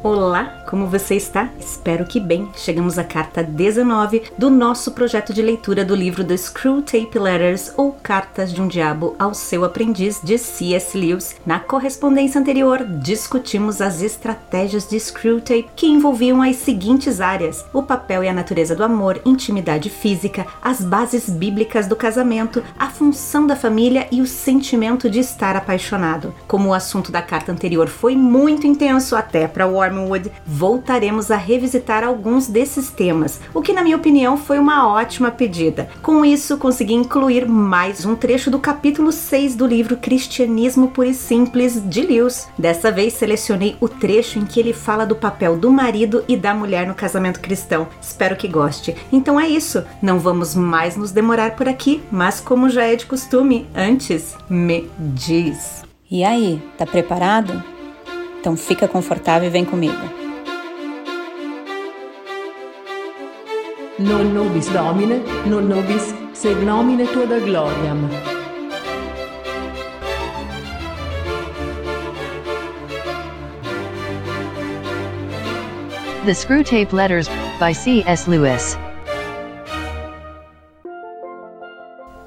Olá, como você está? Espero que bem. Chegamos à carta 19 do nosso projeto de leitura do livro The Screw Tape Letters ou Cartas de um Diabo ao seu aprendiz de C.S. Lewis. Na correspondência anterior, discutimos as estratégias de Screw Tape que envolviam as seguintes áreas: o papel e a natureza do amor, intimidade física, as bases bíblicas do casamento, a função da família e o sentimento de estar apaixonado. Como o assunto da carta anterior foi muito intenso até para o Wormwood, voltaremos a revisitar alguns desses temas, o que, na minha opinião, foi uma ótima pedida. Com isso, consegui incluir mais um trecho do capítulo 6 do livro Cristianismo Puro e Simples de Lewis. Dessa vez, selecionei o trecho em que ele fala do papel do marido e da mulher no casamento cristão. Espero que goste. Então é isso, não vamos mais nos demorar por aqui, mas como já é de costume, antes, me diz. E aí, tá preparado? Então fica confortável e vem comigo. Non nobis Domine, non nobis sed nomine tua da gloriam. The Screwtape Letters by C.S. Lewis.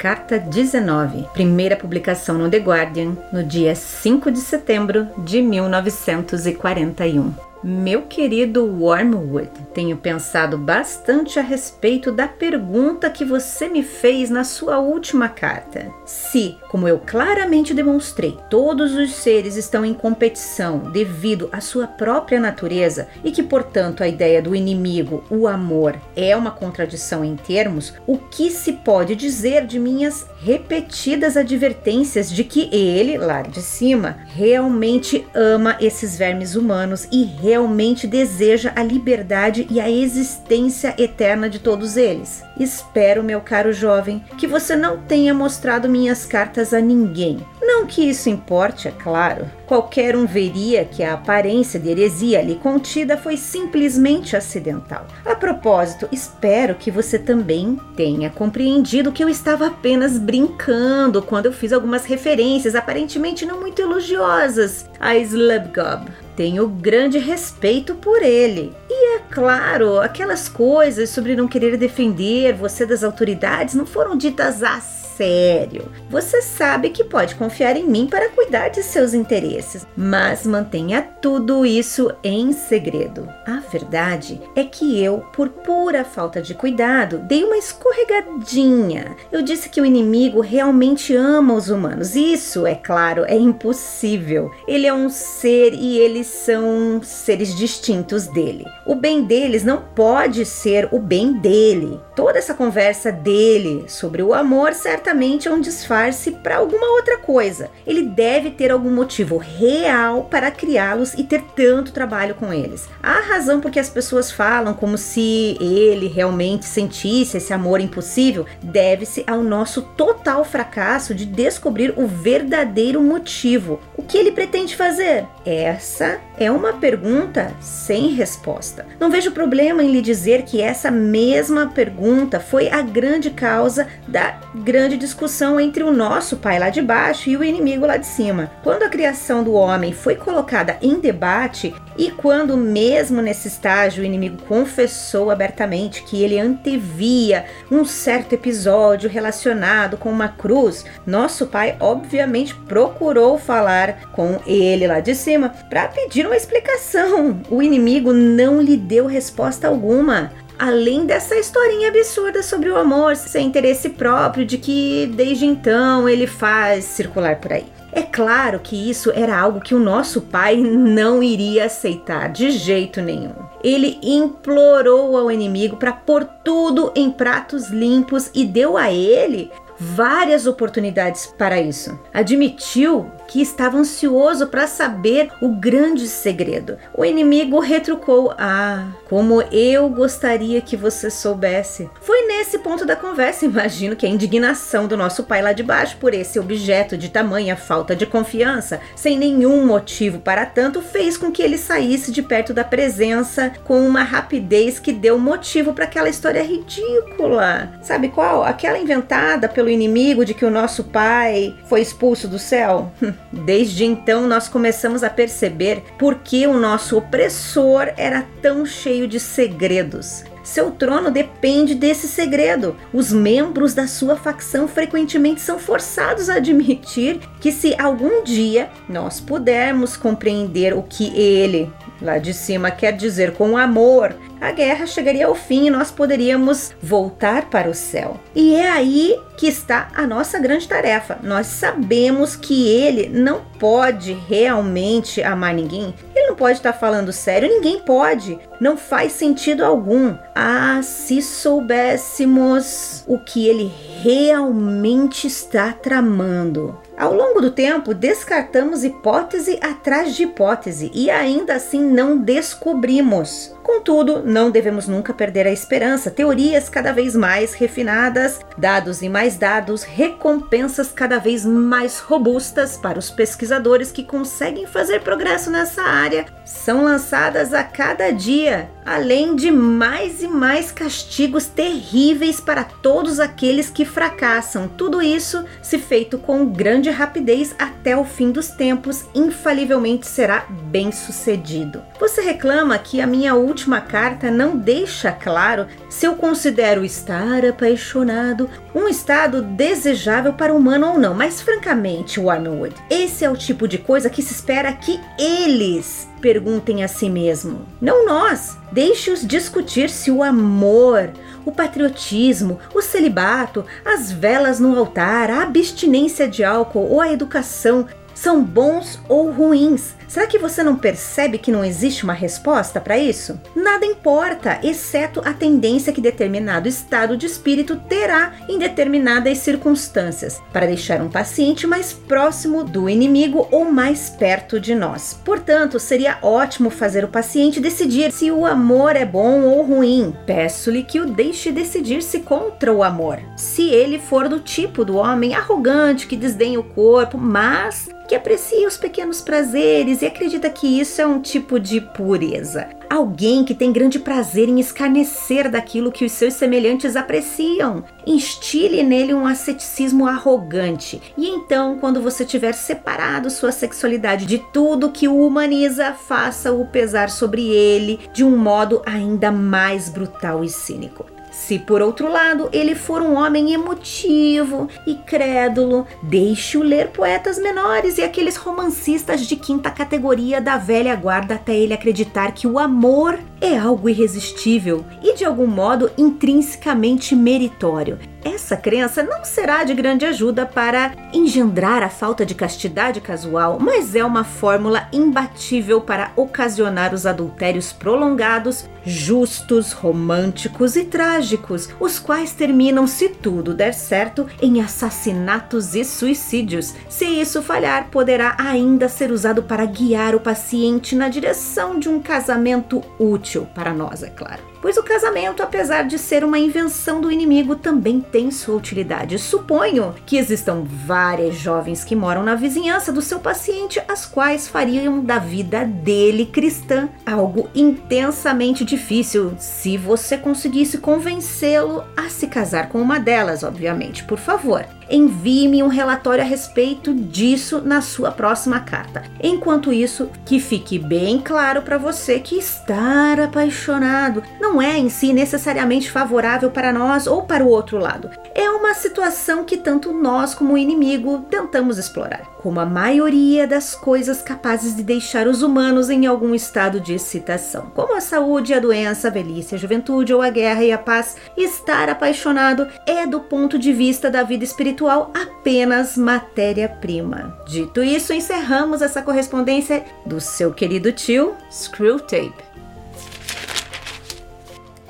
Carta 19, primeira publicação no The Guardian, no dia 5 de setembro de 1941. Meu querido Wormwood, tenho pensado bastante a respeito da pergunta que você me fez na sua última carta. Se, como eu claramente demonstrei, todos os seres estão em competição devido à sua própria natureza e que, portanto, a ideia do inimigo, o amor, é uma contradição em termos, o que se pode dizer de minhas repetidas advertências de que ele, lá de cima, realmente ama esses vermes humanos e realmente deseja a liberdade e a existência eterna de todos eles. Espero, meu caro jovem, que você não tenha mostrado minhas cartas a ninguém. Não que isso importe, é claro. Qualquer um veria que a aparência de heresia ali contida foi simplesmente acidental. A propósito, espero que você também tenha compreendido que eu estava apenas brincando quando eu fiz algumas referências aparentemente não muito elogiosas a Slubgob. Tenho grande respeito por ele. E é claro, aquelas coisas sobre não querer defender você das autoridades não foram ditas assim sério. Você sabe que pode confiar em mim para cuidar de seus interesses, mas mantenha tudo isso em segredo. A verdade é que eu, por pura falta de cuidado, dei uma escorregadinha. Eu disse que o inimigo realmente ama os humanos. Isso, é claro, é impossível. Ele é um ser e eles são seres distintos dele. O bem deles não pode ser o bem dele. Toda essa conversa dele sobre o amor certamente certamente é um disfarce para alguma outra coisa. Ele deve ter algum motivo real para criá-los e ter tanto trabalho com eles. A razão por que as pessoas falam como se ele realmente sentisse esse amor impossível deve-se ao nosso total fracasso de descobrir o verdadeiro motivo. O que ele pretende fazer? Essa é uma pergunta sem resposta. Não vejo problema em lhe dizer que essa mesma pergunta foi a grande causa da grande discussão entre o nosso pai lá de baixo e o inimigo lá de cima. Quando a criação do homem foi colocada em debate e quando, mesmo nesse estágio, o inimigo confessou abertamente que ele antevia um certo episódio relacionado com uma cruz, nosso pai obviamente procurou falar com ele lá de cima para pedir uma explicação. O inimigo não lhe deu resposta alguma além dessa historinha absurda sobre o amor sem interesse próprio de que desde então ele faz circular por aí. É claro que isso era algo que o nosso pai não iria aceitar de jeito nenhum. Ele implorou ao inimigo para pôr tudo em pratos limpos e deu a ele várias oportunidades para isso. Admitiu que estava ansioso para saber o grande segredo. O inimigo retrucou: Ah, como eu gostaria que você soubesse. Foi nesse ponto da conversa, imagino que a indignação do nosso pai lá de baixo por esse objeto de tamanha falta de confiança, sem nenhum motivo para tanto, fez com que ele saísse de perto da presença com uma rapidez que deu motivo para aquela história ridícula. Sabe qual? Aquela inventada pelo inimigo de que o nosso pai foi expulso do céu? Desde então nós começamos a perceber por que o nosso opressor era tão cheio de segredos. Seu trono depende desse segredo. Os membros da sua facção frequentemente são forçados a admitir que, se algum dia nós pudermos compreender o que ele, lá de cima, quer dizer com amor, a guerra chegaria ao fim e nós poderíamos voltar para o céu. E é aí que está a nossa grande tarefa. Nós sabemos que ele não pode realmente amar ninguém. Ele não pode estar falando sério, ninguém pode. Não faz sentido algum. Ah, se soubéssemos o que ele realmente está tramando. Ao longo do tempo, descartamos hipótese atrás de hipótese e ainda assim não descobrimos. Contudo, não devemos nunca perder a esperança. Teorias cada vez mais refinadas, dados e mais dados, recompensas cada vez mais robustas para os pesquisadores que conseguem fazer progresso nessa área são lançadas a cada dia, além de mais e mais castigos terríveis para todos aqueles que fracassam. Tudo isso, se feito com grande rapidez até o fim dos tempos, infalivelmente será bem sucedido. Você reclama que a minha última carta não deixa claro se eu considero estar apaixonado um estado desejável para o humano ou não, mas francamente, Wormwood, esse é o tipo de coisa que se espera que eles perguntem a si mesmo, não nós. Deixe-os discutir se o amor, o patriotismo, o celibato, as velas no altar, a abstinência de álcool ou a educação são bons ou ruins. Será que você não percebe que não existe uma resposta para isso? Nada importa, exceto a tendência que determinado estado de espírito terá em determinadas circunstâncias, para deixar um paciente mais próximo do inimigo ou mais perto de nós. Portanto, seria ótimo fazer o paciente decidir se o amor é bom ou ruim. Peço-lhe que o deixe decidir-se contra o amor. Se ele for do tipo do homem arrogante que desdenha o corpo, mas que aprecia os pequenos prazeres e acredita que isso é um tipo de pureza. Alguém que tem grande prazer em escarnecer daquilo que os seus semelhantes apreciam. Instile nele um asceticismo arrogante. E então, quando você tiver separado sua sexualidade de tudo que o humaniza, faça-o pesar sobre ele de um modo ainda mais brutal e cínico. Se por outro lado ele for um homem emotivo e crédulo, deixe-o ler poetas menores e aqueles romancistas de quinta categoria da velha guarda até ele acreditar que o amor é algo irresistível e de algum modo intrinsecamente meritório. Essa crença não será de grande ajuda para engendrar a falta de castidade casual, mas é uma fórmula imbatível para ocasionar os adultérios prolongados, justos, românticos e trágicos, os quais terminam, se tudo der certo, em assassinatos e suicídios. Se isso falhar, poderá ainda ser usado para guiar o paciente na direção de um casamento útil para nós, é claro pois o casamento, apesar de ser uma invenção do inimigo, também tem sua utilidade. Suponho que existam várias jovens que moram na vizinhança do seu paciente, as quais fariam da vida dele cristã algo intensamente difícil se você conseguisse convencê-lo a se casar com uma delas, obviamente. Por favor, envie-me um relatório a respeito disso na sua próxima carta. Enquanto isso, que fique bem claro para você que estar apaixonado não é em si necessariamente favorável para nós ou para o outro lado. É uma situação que tanto nós como o inimigo tentamos explorar, como a maioria das coisas capazes de deixar os humanos em algum estado de excitação, como a saúde, a doença, a velhice, a juventude ou a guerra e a paz. Estar apaixonado é, do ponto de vista da vida espiritual apenas matéria-prima. Dito isso, encerramos essa correspondência do seu querido tio Screwtape.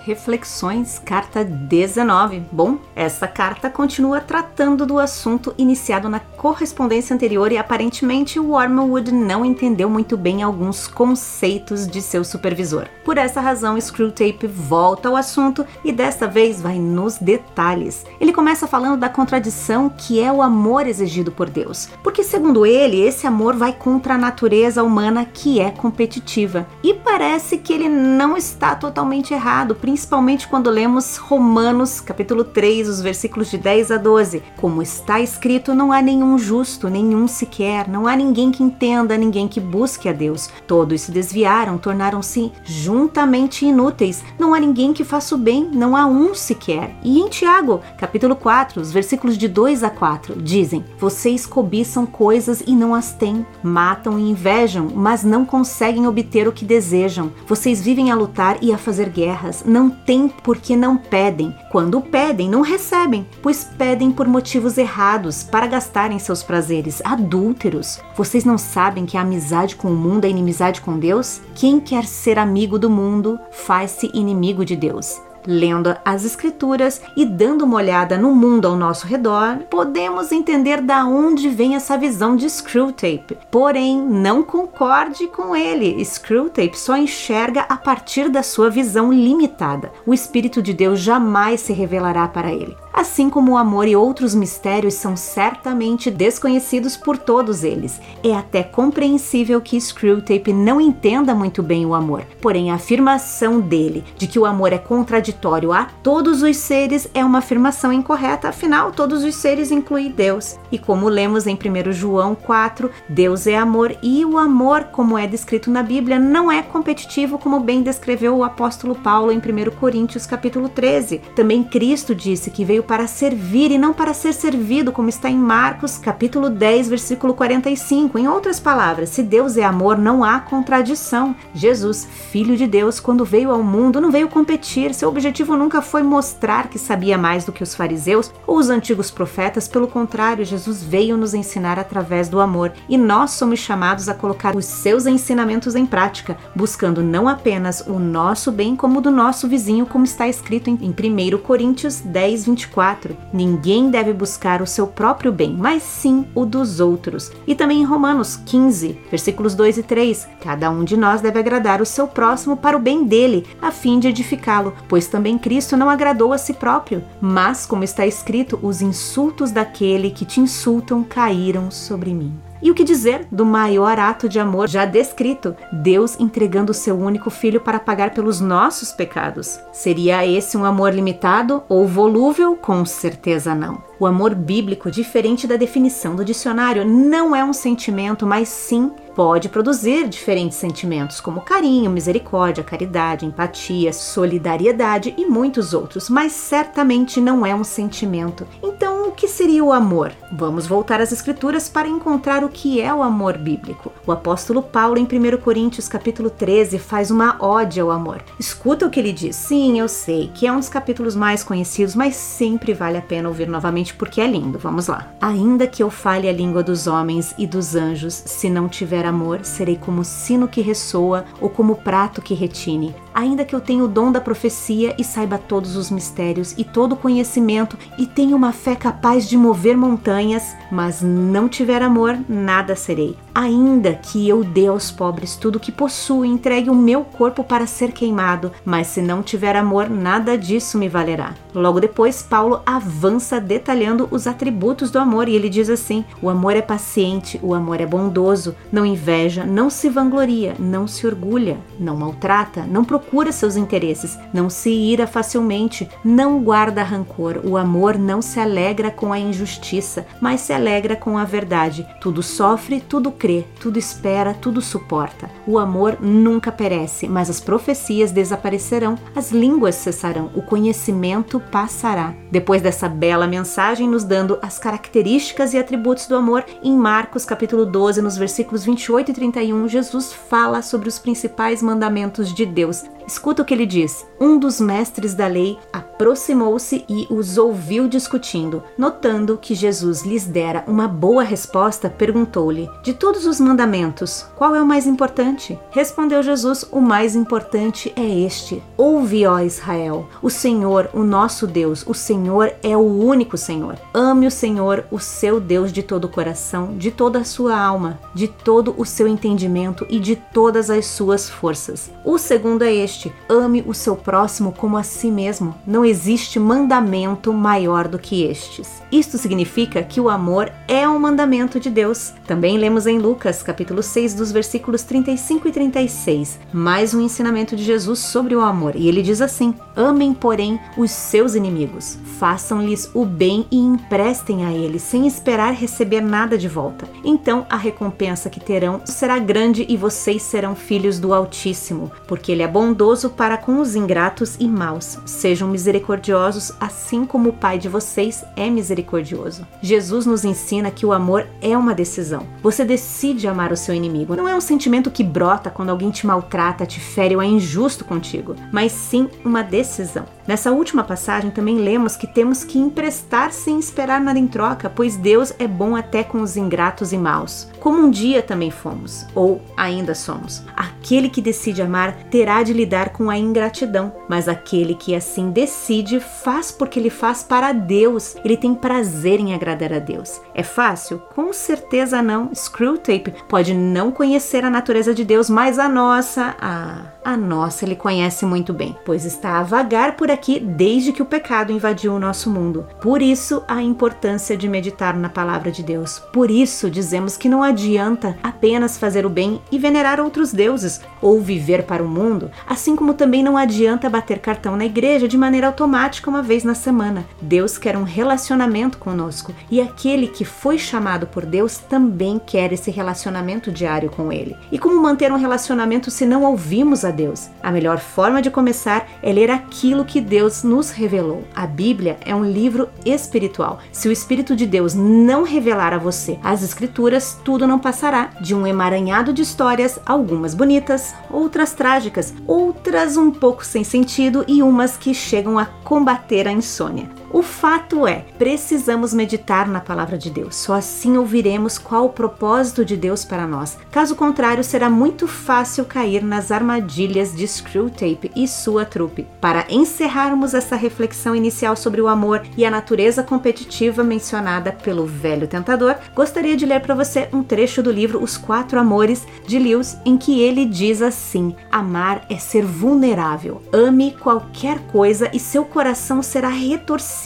Reflexões, carta 19. Bom, essa carta continua tratando do assunto iniciado na correspondência anterior e aparentemente Wormwood não entendeu muito bem alguns conceitos de seu supervisor. Por essa razão, Screwtape volta ao assunto e desta vez vai nos detalhes. Ele começa falando da contradição que é o amor exigido por Deus, porque segundo ele, esse amor vai contra a natureza humana que é competitiva. E parece que ele não está totalmente errado, principalmente quando lemos Romanos, capítulo 3, os versículos de 10 a 12. Como está escrito, não há nenhum justo, nenhum sequer, não há ninguém que entenda, ninguém que busque a Deus. Todos se desviaram, tornaram-se juntamente inúteis. Não há ninguém que faça o bem, não há um sequer. E em Tiago, capítulo 4, os versículos de 2 a 4, dizem: Vocês cobiçam coisas e não as têm, matam e invejam, mas não conseguem obter o que desejam. Vocês vivem a lutar e a fazer guerras, não têm porque não pedem. Quando pedem, não recebem, pois pedem por motivos errados, para gastarem seus prazeres. Adúlteros, vocês não sabem que a amizade com o mundo é inimizade com Deus? Quem quer ser amigo do mundo faz-se inimigo de Deus lendo as escrituras e dando uma olhada no mundo ao nosso redor, podemos entender da onde vem essa visão de Screwtape. Porém, não concorde com ele. Screwtape só enxerga a partir da sua visão limitada. O Espírito de Deus jamais se revelará para ele assim como o amor e outros mistérios são certamente desconhecidos por todos eles. É até compreensível que Screwtape não entenda muito bem o amor, porém a afirmação dele de que o amor é contraditório a todos os seres é uma afirmação incorreta, afinal todos os seres incluem Deus. E como lemos em 1 João 4, Deus é amor e o amor, como é descrito na Bíblia, não é competitivo como bem descreveu o apóstolo Paulo em 1 Coríntios capítulo 13. Também Cristo disse que veio para servir e não para ser servido, como está em Marcos, capítulo 10, versículo 45. Em outras palavras, se Deus é amor, não há contradição. Jesus, filho de Deus, quando veio ao mundo, não veio competir. Seu nunca foi mostrar que sabia mais do que os fariseus ou os antigos profetas. Pelo contrário, Jesus veio nos ensinar através do amor e nós somos chamados a colocar os seus ensinamentos em prática, buscando não apenas o nosso bem, como o do nosso vizinho, como está escrito em 1 Coríntios 10, 24. 24, ninguém deve buscar o seu próprio bem, mas sim o dos outros. E também em Romanos 15, versículos 2 e 3, cada um de nós deve agradar o seu próximo para o bem dele, a fim de edificá-lo, pois também Cristo não agradou a si próprio. Mas, como está escrito, os insultos daquele que te insultam caíram sobre mim. E o que dizer do maior ato de amor já descrito, Deus entregando o seu único filho para pagar pelos nossos pecados? Seria esse um amor limitado ou volúvel? Com certeza não. O amor bíblico, diferente da definição do dicionário, não é um sentimento, mas sim pode produzir diferentes sentimentos, como carinho, misericórdia, caridade, empatia, solidariedade e muitos outros, mas certamente não é um sentimento. Então, o que seria o amor? Vamos voltar às escrituras para encontrar o que é o amor bíblico. O apóstolo Paulo em 1 Coríntios capítulo 13 faz uma ode ao amor. Escuta o que ele diz. Sim, eu sei que é um dos capítulos mais conhecidos, mas sempre vale a pena ouvir novamente porque é lindo. Vamos lá. Ainda que eu fale a língua dos homens e dos anjos, se não tiver amor, serei como sino que ressoa ou como prato que retine. Ainda que eu tenha o dom da profecia e saiba todos os mistérios e todo o conhecimento e tenha uma fé capaz de mover montanhas, mas não tiver amor, nada serei. Ainda que eu dê aos pobres tudo o que possuo e entregue o meu corpo para ser queimado, mas se não tiver amor, nada disso me valerá. Logo depois, Paulo avança detalhando os atributos do amor e ele diz assim: O amor é paciente, o amor é bondoso, não inveja, não se vangloria, não se orgulha, não maltrata, não procura seus interesses, não se ira facilmente, não guarda rancor. O amor não se alegra com a injustiça, mas se alegra com a verdade. Tudo sofre, tudo crê, tudo espera, tudo suporta. O amor nunca perece, mas as profecias desaparecerão, as línguas cessarão, o conhecimento passará. Depois dessa bela mensagem nos dando as características e atributos do amor, em Marcos capítulo 12, nos versículos 28 e 31, Jesus fala sobre os principais mandamentos de Deus. Escuta o que ele diz. Um dos mestres da lei aproximou-se e os ouviu discutindo. Notando que Jesus lhes dera uma boa resposta, perguntou-lhe: De todos os mandamentos, qual é o mais importante? Respondeu Jesus: O mais importante é este: Ouve, ó Israel, o Senhor, o nosso Deus, o Senhor é o único Senhor. Ame o Senhor, o seu Deus, de todo o coração, de toda a sua alma, de todo o seu entendimento e de todas as suas forças. O segundo é este ame o seu próximo como a si mesmo. Não existe mandamento maior do que estes. Isto significa que o amor é um mandamento de Deus. Também lemos em Lucas, capítulo 6, dos versículos 35 e 36, mais um ensinamento de Jesus sobre o amor. E ele diz assim: Amem, porém, os seus inimigos. Façam-lhes o bem e emprestem a eles, sem esperar receber nada de volta. Então a recompensa que terão será grande e vocês serão filhos do Altíssimo, porque ele é bondoso para com os ingratos e maus. Sejam misericordiosos, assim como o Pai de vocês é misericordioso. Jesus nos ensina que o amor é uma decisão. Você decide amar o seu inimigo. Não é um sentimento que brota quando alguém te maltrata, te fere ou é injusto contigo, mas sim uma decisão. Nessa última passagem também lemos que temos que emprestar sem esperar nada em troca, pois Deus é bom até com os ingratos e maus, como um dia também fomos, ou ainda somos. Aquele que decide amar terá de lidar com a ingratidão, mas aquele que assim decide faz porque ele faz para Deus, ele tem prazer em agradar a Deus. É fácil? Com certeza não. Screwtape pode não conhecer a natureza de Deus, mas a nossa, a, a nossa ele conhece muito bem, pois está a vagar por aqui desde que o pecado invadiu o nosso mundo. Por isso, a importância de meditar na palavra de Deus. Por isso, dizemos que não adianta apenas fazer o bem e venerar outros deuses ou viver para o mundo, como também não adianta bater cartão na igreja de maneira automática uma vez na semana. Deus quer um relacionamento conosco e aquele que foi chamado por Deus também quer esse relacionamento diário com Ele. E como manter um relacionamento se não ouvimos a Deus? A melhor forma de começar é ler aquilo que Deus nos revelou. A Bíblia é um livro espiritual. Se o Espírito de Deus não revelar a você as Escrituras, tudo não passará de um emaranhado de histórias, algumas bonitas, outras trágicas, outras um pouco sem sentido e umas que chegam a combater a insônia. O fato é, precisamos meditar na palavra de Deus. Só assim ouviremos qual o propósito de Deus para nós. Caso contrário, será muito fácil cair nas armadilhas de Screwtape e sua trupe. Para encerrarmos essa reflexão inicial sobre o amor e a natureza competitiva mencionada pelo velho tentador, gostaria de ler para você um trecho do livro Os Quatro Amores de Lewis, em que ele diz assim: Amar é ser vulnerável. Ame qualquer coisa e seu coração será retorcido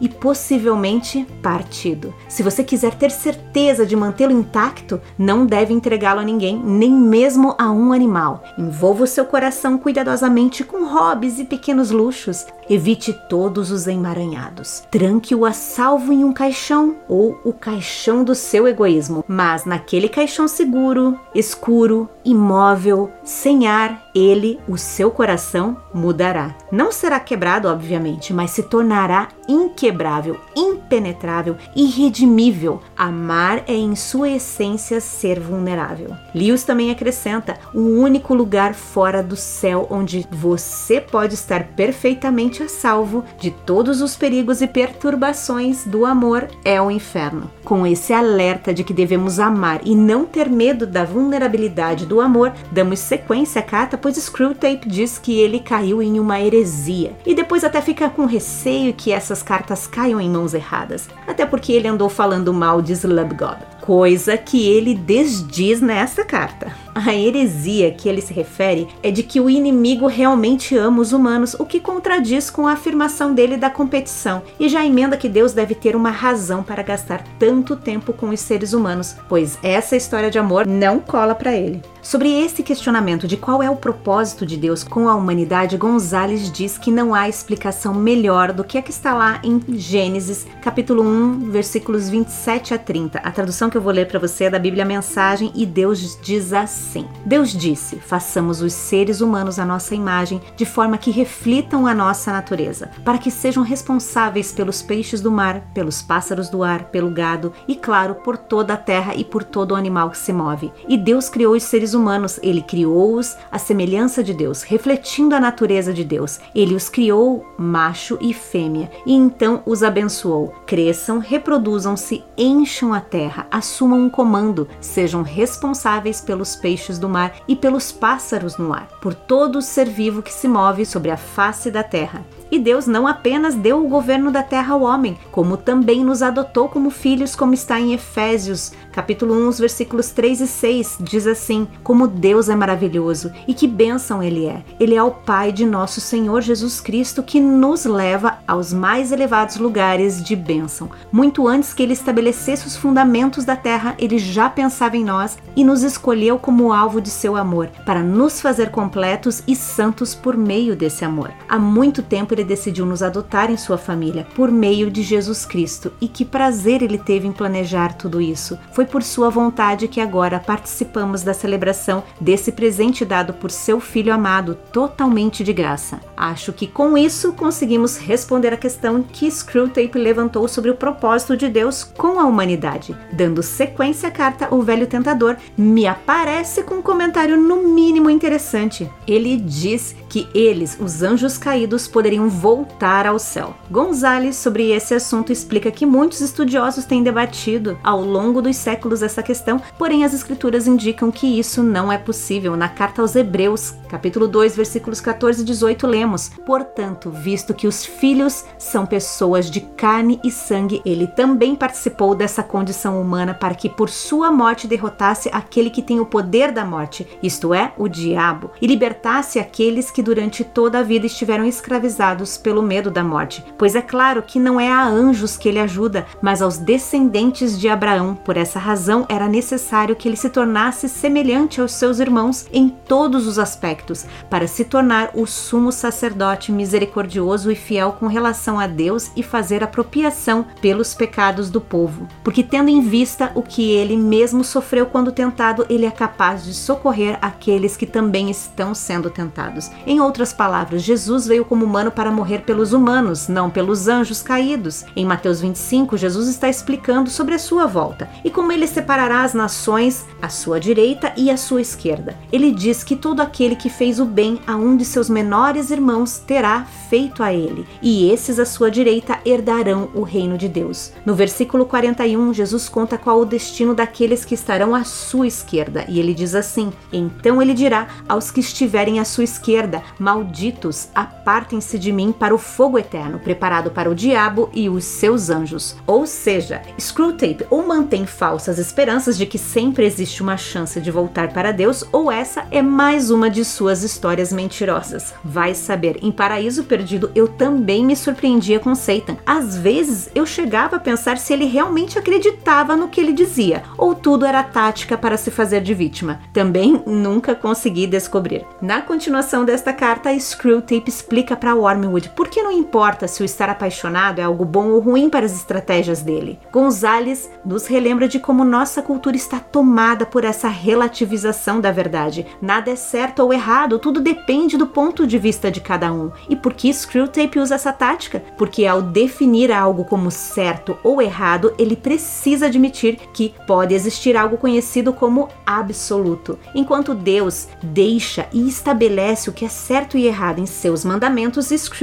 e possivelmente partido. Se você quiser ter certeza de mantê-lo intacto, não deve entregá-lo a ninguém, nem mesmo a um animal. Envolva o seu coração cuidadosamente com hobbies e pequenos luxos. Evite todos os emaranhados. Tranque-o a salvo em um caixão ou o caixão do seu egoísmo, mas naquele caixão seguro, escuro, imóvel, sem ar, ele, o seu coração, mudará. Não será quebrado, obviamente, mas se tornará inquebrável, impenetrável, irredimível. Amar é, em sua essência, ser vulnerável. Lewis também acrescenta: o único lugar fora do céu onde você pode estar perfeitamente a salvo de todos os perigos e perturbações do amor é o inferno. Com esse alerta de que devemos amar e não ter medo da vulnerabilidade do amor, damos sequência à carta, pois Screwtape diz que ele caiu em uma heresia e depois até fica com receio que essas cartas caiam em mãos erradas, até porque ele andou falando mal de Slubgod, coisa que ele desdiz nessa carta. A heresia que ele se refere é de que o inimigo realmente ama os humanos, o que contradiz com a afirmação dele da competição, e já emenda que Deus deve ter uma razão para gastar tanto tempo com os seres humanos, pois essa história de amor não cola para ele. Sobre esse questionamento de qual é o propósito de Deus com a humanidade, Gonzales diz que não há explicação melhor do que a que está lá em Gênesis, capítulo 1, versículos 27 a 30. A tradução que eu vou ler para você é da Bíblia Mensagem e Deus diz assim: Deus disse: façamos os seres humanos à nossa imagem, de forma que reflitam a nossa natureza, para que sejam responsáveis pelos peixes do mar, pelos pássaros do ar, pelo gado e, claro, por toda a terra e por todo o animal que se move. E Deus criou os seres humanos, ele criou-os à semelhança de Deus, refletindo a natureza de Deus. Ele os criou macho e fêmea, e então os abençoou. Cresçam, reproduzam-se, encham a terra, assumam um comando, sejam responsáveis pelos peixes do mar e pelos pássaros no ar, por todo ser vivo que se move sobre a face da terra. E Deus não apenas deu o governo da terra ao homem, como também nos adotou como filhos, como está em Efésios, capítulo 1, versículos 3 e 6, diz assim: Como Deus é maravilhoso e que bênção ele é. Ele é o Pai de nosso Senhor Jesus Cristo que nos leva aos mais elevados lugares de bênção. Muito antes que ele estabelecesse os fundamentos da terra, ele já pensava em nós e nos escolheu como alvo de seu amor, para nos fazer completos e santos por meio desse amor. Há muito tempo ele decidiu nos adotar em sua família por meio de Jesus Cristo e que prazer ele teve em planejar tudo isso. Foi por sua vontade que agora participamos da celebração desse presente dado por seu filho amado totalmente de graça. Acho que com isso conseguimos responder a questão que Screwtape levantou sobre o propósito de Deus com a humanidade. Dando sequência à carta, o velho tentador me aparece com um comentário no mínimo interessante. Ele diz que eles, os anjos caídos, poderiam voltar ao céu. Gonzales, sobre esse assunto, explica que muitos estudiosos têm debatido ao longo dos séculos essa questão, porém as escrituras indicam que isso não é possível. Na carta aos Hebreus, capítulo 2, versículos 14 e 18, lemos: Portanto, visto que os filhos são pessoas de carne e sangue, ele também participou dessa condição humana para que por sua morte derrotasse aquele que tem o poder da morte, isto é, o diabo, e libertasse aqueles que durante toda a vida estiveram escravizados pelo medo da morte. Pois é claro que não é a anjos que ele ajuda, mas aos descendentes de Abraão. Por essa razão, era necessário que ele se tornasse semelhante aos seus irmãos em todos os aspectos, para se tornar o sumo sacerdote misericordioso e fiel com relação a Deus e fazer apropriação pelos pecados do povo. Porque, tendo em vista o que ele mesmo sofreu quando tentado, ele é capaz de socorrer aqueles que também estão sendo tentados. Em outras palavras, Jesus veio como humano para morrer pelos humanos, não pelos anjos caídos. Em Mateus 25, Jesus está explicando sobre a sua volta e como ele separará as nações à sua direita e à sua esquerda. Ele diz que todo aquele que fez o bem a um de seus menores irmãos terá feito a ele, e esses à sua direita herdarão o reino de Deus. No versículo 41, Jesus conta qual o destino daqueles que estarão à sua esquerda, e ele diz assim: Então ele dirá aos que estiverem à sua esquerda: Malditos, apartem-se de mim para o fogo eterno, preparado para o diabo e os seus anjos. Ou seja, Screwtape ou mantém falsas esperanças de que sempre existe uma chance de voltar para Deus, ou essa é mais uma de suas histórias mentirosas. Vai saber, em Paraíso Perdido eu também me surpreendia com Satan. Às vezes eu chegava a pensar se ele realmente acreditava no que ele dizia, ou tudo era tática para se fazer de vítima. Também nunca consegui descobrir. Na continuação desta carta, Screwtape explica para Por que não importa se o estar apaixonado é algo bom ou ruim para as estratégias dele. Gonzales nos relembra de como nossa cultura está tomada por essa relativização da verdade. Nada é certo ou errado, tudo depende do ponto de vista de cada um. E por que Screwtape usa essa tática? Porque ao definir algo como certo ou errado, ele precisa admitir que pode existir algo conhecido como absoluto. Enquanto Deus deixa e estabelece o que é certo e errado em seus mandamentos, Screwtape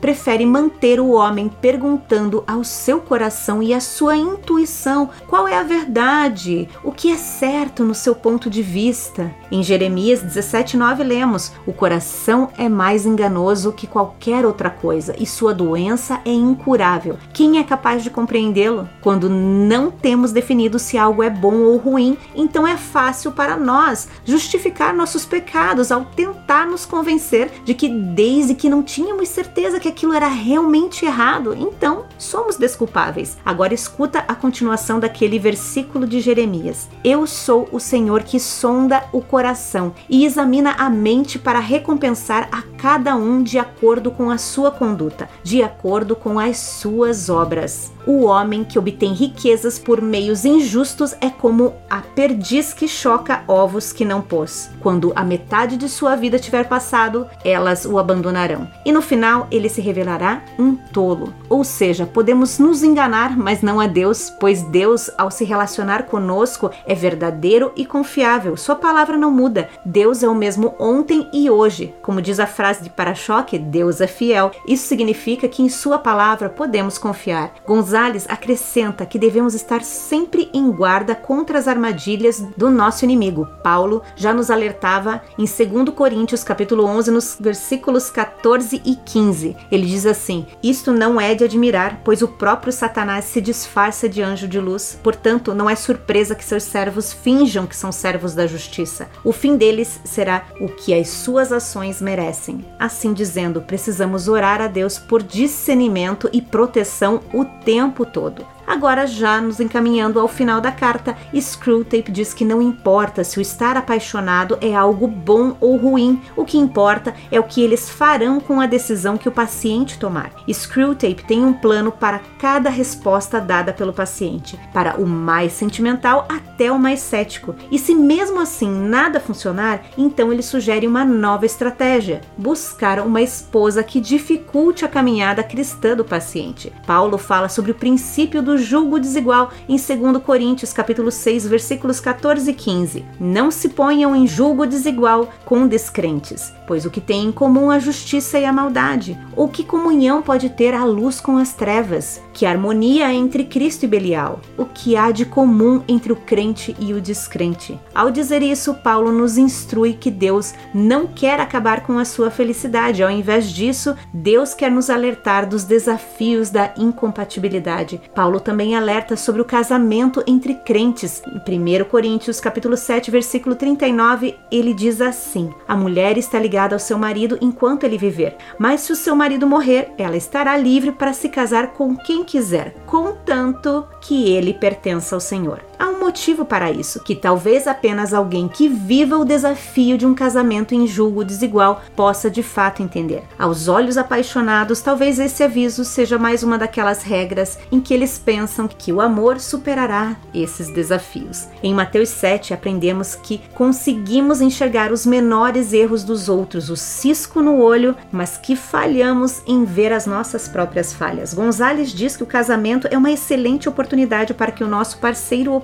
prefere manter o homem perguntando ao seu coração e à sua intuição qual é a verdade, o que é certo no seu ponto de vista. Em Jeremias 17:9 lemos: "O coração é mais enganoso que qualquer outra coisa e sua doença é incurável. Quem é capaz de compreendê-lo? Quando não temos definido se algo é bom ou ruim, então é fácil para nós justificar nossos pecados ao tentar nos convencer de que desde que não tínhamos certeza que aquilo era realmente errado, então somos desculpáveis. Agora escuta a continuação daquele versículo de Jeremias. Eu sou o Senhor que sonda o coração e examina a mente para recompensar a cada um de acordo com a sua conduta, de acordo com as suas obras. O homem que obtém riquezas por meios injustos é como a perdiz que choca ovos que não pôs. Quando a metade de sua vida tiver passado, elas o abandonarão. E no final ele se revelará um tolo. Ou seja, podemos nos enganar, mas não a Deus, pois Deus, ao se relacionar conosco, é verdadeiro e confiável. Sua palavra não muda. Deus é o mesmo ontem e hoje. Como diz a frase de para-choque, Deus é fiel. Isso significa que em Sua palavra podemos confiar. Gonzales acrescenta que devemos estar sempre em guarda contra as armadilhas do nosso inimigo. Paulo já nos alertava em 2 Coríntios capítulo 11, nos versículos 14 e 15. Ele diz assim: Isto não é de admirar, pois o próprio Satanás se disfarça de anjo de luz. Portanto, não é surpresa que seus servos finjam que são servos da justiça. O fim deles será o que as suas ações merecem. Assim dizendo, precisamos orar a Deus por discernimento e proteção o tempo todo. Agora, já nos encaminhando ao final da carta, Screwtape diz que não importa se o estar apaixonado é algo bom ou ruim, o que importa é o que eles farão com a decisão que o paciente tomar. Screwtape tem um plano para cada resposta dada pelo paciente, para o mais sentimental até o mais cético. E se mesmo assim nada funcionar, então ele sugere uma nova estratégia: buscar uma esposa que dificulte a caminhada cristã do paciente. Paulo fala sobre o princípio do julgo desigual em 2 Coríntios capítulo 6, versículos 14 e 15. Não se ponham em julgo desigual com descrentes, pois o que tem em comum a justiça e a maldade? Ou que comunhão pode ter a luz com as trevas? Que harmonia entre Cristo e Belial? O que há de comum entre o crente e o descrente? Ao dizer isso, Paulo nos instrui que Deus não quer acabar com a sua felicidade. Ao invés disso, Deus quer nos alertar dos desafios da incompatibilidade. Paulo também alerta sobre o casamento entre crentes. Em 1 Coríntios, capítulo 7, versículo 39, ele diz assim: A mulher está ligada ao seu marido enquanto ele viver, mas se o seu marido morrer, ela estará livre para se casar com quem quiser, contanto que ele pertença ao Senhor. Há um motivo para isso, que talvez apenas alguém que viva o desafio de um casamento em julgo desigual possa de fato entender. Aos olhos apaixonados, talvez esse aviso seja mais uma daquelas regras em que eles pensam que o amor superará esses desafios. Em Mateus 7, aprendemos que conseguimos enxergar os menores erros dos outros, o cisco no olho, mas que falhamos em ver as nossas próprias falhas. Gonzales diz que o casamento é uma excelente oportunidade para que o nosso parceiro ou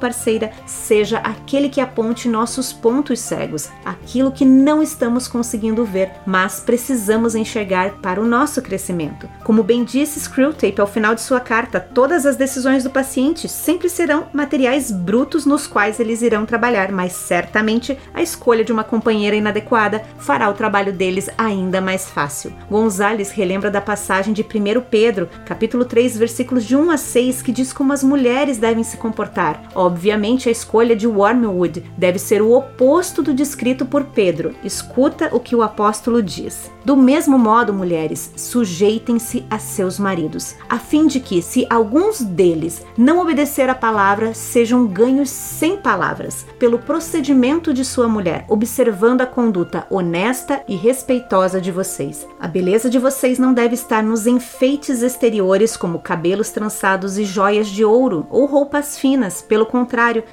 seja aquele que aponte nossos pontos cegos, aquilo que não estamos conseguindo ver, mas precisamos enxergar para o nosso crescimento. Como bem disse Screwtape ao final de sua carta, todas as decisões do paciente sempre serão materiais brutos nos quais eles irão trabalhar, mas certamente a escolha de uma companheira inadequada fará o trabalho deles ainda mais fácil. Gonzales relembra da passagem de 1 Pedro, capítulo 3, versículos de 1 a 6, que diz como as mulheres devem se comportar. Obviamente, a escolha de Wormwood deve ser o oposto do descrito por Pedro. Escuta o que o apóstolo diz. Do mesmo modo, mulheres, sujeitem-se a seus maridos, a fim de que, se alguns deles não obedecer à palavra, sejam ganhos sem palavras, pelo procedimento de sua mulher, observando a conduta honesta e respeitosa de vocês. A beleza de vocês não deve estar nos enfeites exteriores, como cabelos trançados e joias de ouro ou roupas finas. Pelo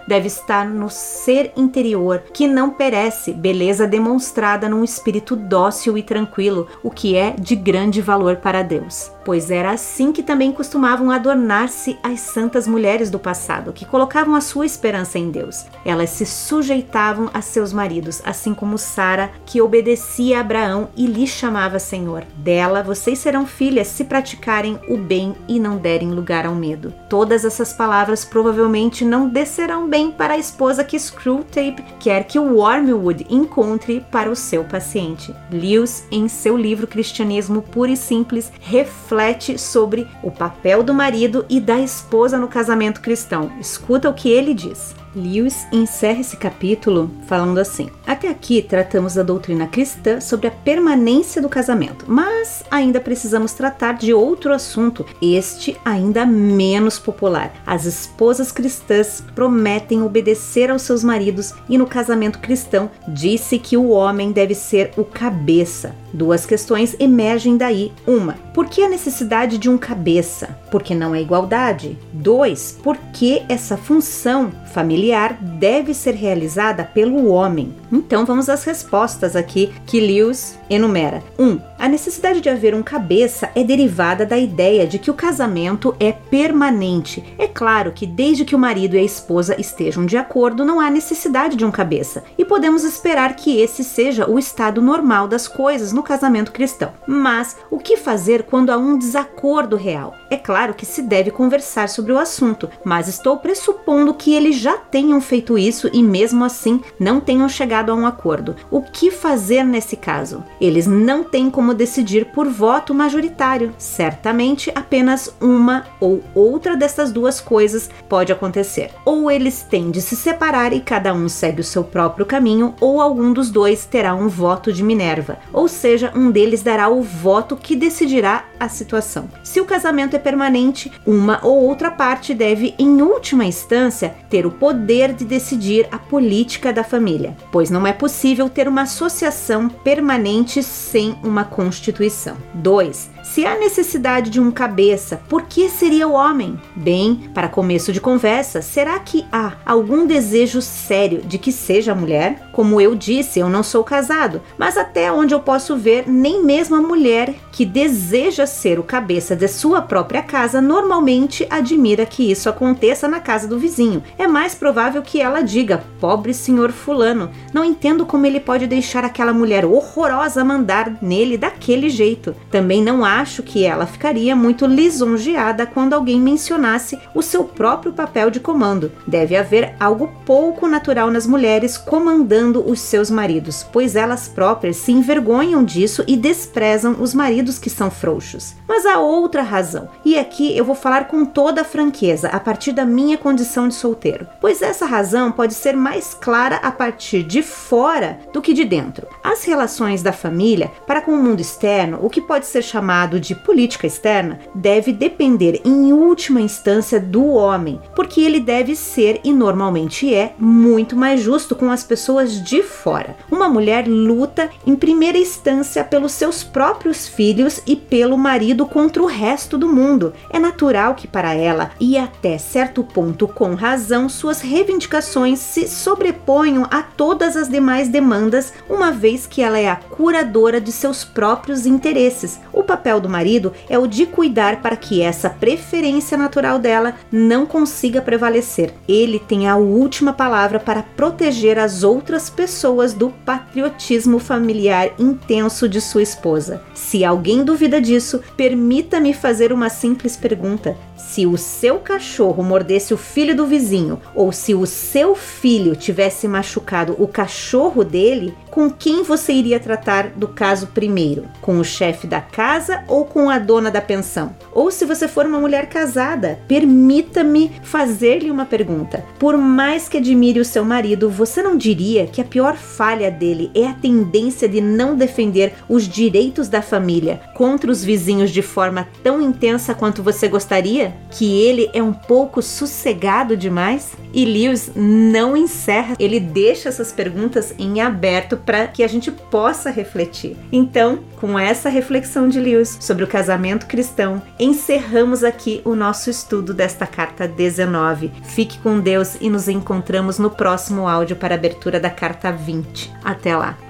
deve estar no ser interior, que não perece, beleza demonstrada num espírito dócil e tranquilo, o que é de grande valor para Deus. Pois era assim que também costumavam adornar-se as santas mulheres do passado, que colocavam a sua esperança em Deus. Elas se sujeitavam a seus maridos, assim como Sara, que obedecia a Abraão e lhe chamava Senhor. Dela vocês serão filhas se praticarem o bem e não derem lugar ao medo. Todas essas palavras provavelmente não descerão bem para a esposa que Screwtape quer que Wormwood encontre para o seu paciente. Lewis, em seu livro Cristianismo Puro e Simples, reflete sobre o papel do marido e da esposa no casamento cristão. Escuta o que ele diz. Lewis encerra esse capítulo falando assim: Até aqui tratamos da doutrina cristã sobre a permanência do casamento, mas ainda precisamos tratar de outro assunto, este ainda menos popular. As esposas cristãs prometem obedecer aos seus maridos e no casamento cristão disse que o homem deve ser o cabeça. Duas questões emergem daí. Uma, por que a necessidade de um cabeça? Porque não é igualdade. Dois, por que essa função familiar familiar deve ser realizada pelo homem. Então vamos às respostas aqui que Lewis enumera. 1. Um, a necessidade de haver um cabeça é derivada da ideia de que o casamento é permanente. É claro que desde que o marido e a esposa estejam de acordo, não há necessidade de um cabeça, e podemos esperar que esse seja o estado normal das coisas no casamento cristão. Mas o que fazer quando há um desacordo real? É claro que se deve conversar sobre o assunto, mas estou pressupondo que eles já tenham feito isso e mesmo assim não tenham chegado a um acordo. O que fazer nesse caso? Eles não têm como decidir por voto majoritário. Certamente apenas uma ou outra dessas duas coisas pode acontecer. Ou eles têm de se separar e cada um segue o seu próprio caminho, ou algum dos dois terá um voto de Minerva, ou seja, um deles dará o voto que decidirá a situação. Se o casamento é permanente, uma ou outra parte deve, em última instância, ter o poder de decidir a política da família, pois não é possível ter uma associação permanente sem uma constituição. 2. Se há necessidade de um cabeça, por que seria o homem? Bem, para começo de conversa, será que há algum desejo sério de que seja mulher? Como eu disse, eu não sou casado, mas até onde eu posso ver, nem mesmo a mulher que deseja ser o cabeça de sua própria casa normalmente admira que isso aconteça na casa do vizinho. É mais provável que ela diga: pobre senhor Fulano, não entendo como ele pode deixar aquela mulher horrorosa mandar nele daquele jeito. Também não acho que ela ficaria muito lisonjeada quando alguém mencionasse o seu próprio papel de comando. Deve haver algo pouco natural nas mulheres comandando os seus maridos, pois elas próprias se envergonham disso e desprezam os maridos que são frouxos. Mas há outra razão, e aqui eu vou falar com toda a franqueza a partir da minha condição de solteiro, pois essa razão pode ser mais clara a partir de fora do que de dentro. As relações da família para com o mundo externo, o que pode ser chamado de política externa, deve depender em última instância do homem, porque ele deve ser e normalmente é muito mais justo com as pessoas de fora. Uma mulher luta em primeira instância pelos seus próprios filhos e pelo marido contra o resto do mundo. É natural que para ela, e até certo ponto com razão, suas reivindicações se sobreponham a todas as demais demandas, uma vez que ela é a curadora de seus próprios interesses. O papel do marido é o de cuidar para que essa preferência natural dela não consiga prevalecer. Ele tem a última palavra para proteger as outras pessoas do patriotismo familiar intenso de sua esposa. Se alguém duvida disso, permita-me fazer uma simples pergunta: se o seu cachorro mordesse o filho do vizinho, ou se o seu filho tivesse machucado o cachorro dele, com quem você iria tratar do caso primeiro? Com o chefe da casa ou com a dona da pensão? Ou se você for uma mulher casada, permita-me fazer-lhe uma pergunta. Por mais que admire o seu marido, você não diria que a pior falha dele é a tendência de não defender os direitos da família contra os vizinhos de forma tão intensa quanto você gostaria? Que ele é um pouco sossegado demais? E Lewis não encerra, ele deixa essas perguntas em aberto para que a gente possa refletir. Então, com essa reflexão de Lewis sobre o casamento cristão, encerramos aqui o nosso estudo desta carta 19. Fique com Deus e nos encontramos no próximo áudio para a abertura da carta 20. Até lá!